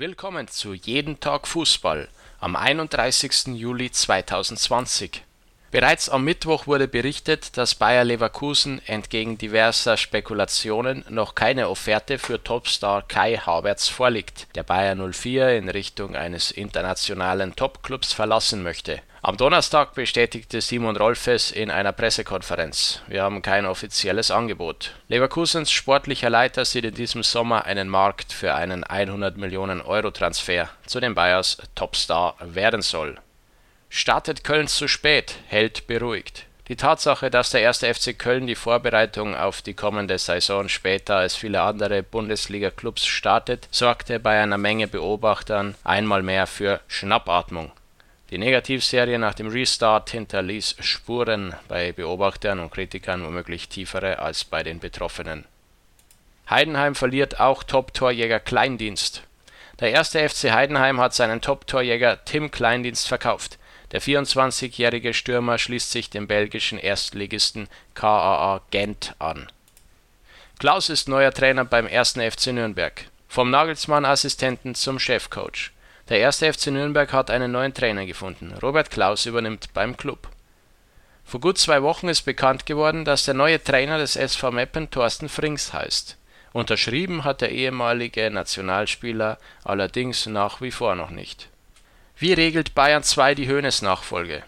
Willkommen zu Jeden Tag Fußball am 31. Juli 2020. Bereits am Mittwoch wurde berichtet, dass Bayer Leverkusen entgegen diverser Spekulationen noch keine Offerte für Topstar Kai Havertz vorliegt, der Bayer 04 in Richtung eines internationalen Topclubs verlassen möchte. Am Donnerstag bestätigte Simon Rolfes in einer Pressekonferenz: Wir haben kein offizielles Angebot. Leverkusens sportlicher Leiter sieht in diesem Sommer einen Markt für einen 100-Millionen-Euro-Transfer, zu dem Bayers Topstar werden soll Startet Köln zu spät, hält beruhigt. Die Tatsache, dass der erste FC Köln die Vorbereitung auf die kommende Saison später als viele andere Bundesliga-Clubs startet, sorgte bei einer Menge Beobachtern einmal mehr für Schnappatmung. Die Negativserie nach dem Restart hinterließ Spuren bei Beobachtern und Kritikern womöglich tiefere als bei den Betroffenen. Heidenheim verliert auch Top-Torjäger Kleindienst. Der erste FC Heidenheim hat seinen Top-Torjäger Tim Kleindienst verkauft der 24-jährige Stürmer schließt sich dem belgischen Erstligisten KAA Gent an. Klaus ist neuer Trainer beim 1. FC Nürnberg. Vom Nagelsmann-Assistenten zum Chefcoach. Der 1. FC Nürnberg hat einen neuen Trainer gefunden. Robert Klaus übernimmt beim Klub. Vor gut zwei Wochen ist bekannt geworden, dass der neue Trainer des SV Meppen Thorsten Frings heißt. Unterschrieben hat der ehemalige Nationalspieler allerdings nach wie vor noch nicht wie regelt Bayern 2 die Hoeneß-Nachfolge?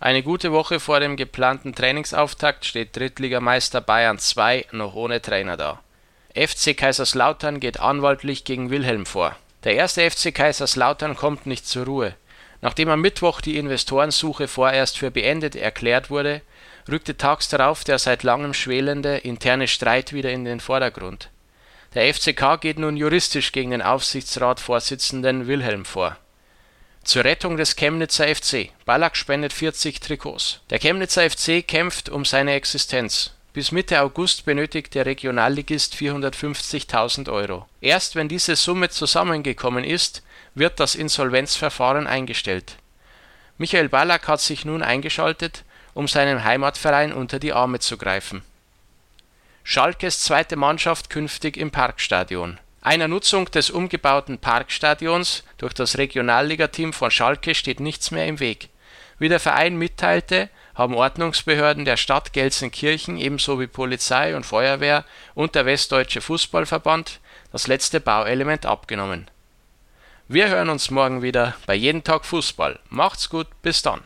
Eine gute Woche vor dem geplanten Trainingsauftakt steht Drittligameister Bayern 2 noch ohne Trainer da. FC Kaiserslautern geht anwaltlich gegen Wilhelm vor. Der erste FC Kaiserslautern kommt nicht zur Ruhe. Nachdem am Mittwoch die Investorensuche vorerst für beendet erklärt wurde, rückte tags darauf der seit langem schwelende interne Streit wieder in den Vordergrund. Der FCK geht nun juristisch gegen den Aufsichtsratsvorsitzenden Wilhelm vor zur Rettung des Chemnitzer FC. Ballack spendet 40 Trikots. Der Chemnitzer FC kämpft um seine Existenz. Bis Mitte August benötigt der Regionalligist 450.000 Euro. Erst wenn diese Summe zusammengekommen ist, wird das Insolvenzverfahren eingestellt. Michael Ballack hat sich nun eingeschaltet, um seinem Heimatverein unter die Arme zu greifen. Schalkes zweite Mannschaft künftig im Parkstadion einer Nutzung des umgebauten Parkstadions durch das Regionalligateam von Schalke steht nichts mehr im Weg. Wie der Verein mitteilte, haben Ordnungsbehörden der Stadt Gelsenkirchen ebenso wie Polizei und Feuerwehr und der Westdeutsche Fußballverband das letzte Bauelement abgenommen. Wir hören uns morgen wieder bei Jeden Tag Fußball. Macht's gut, bis dann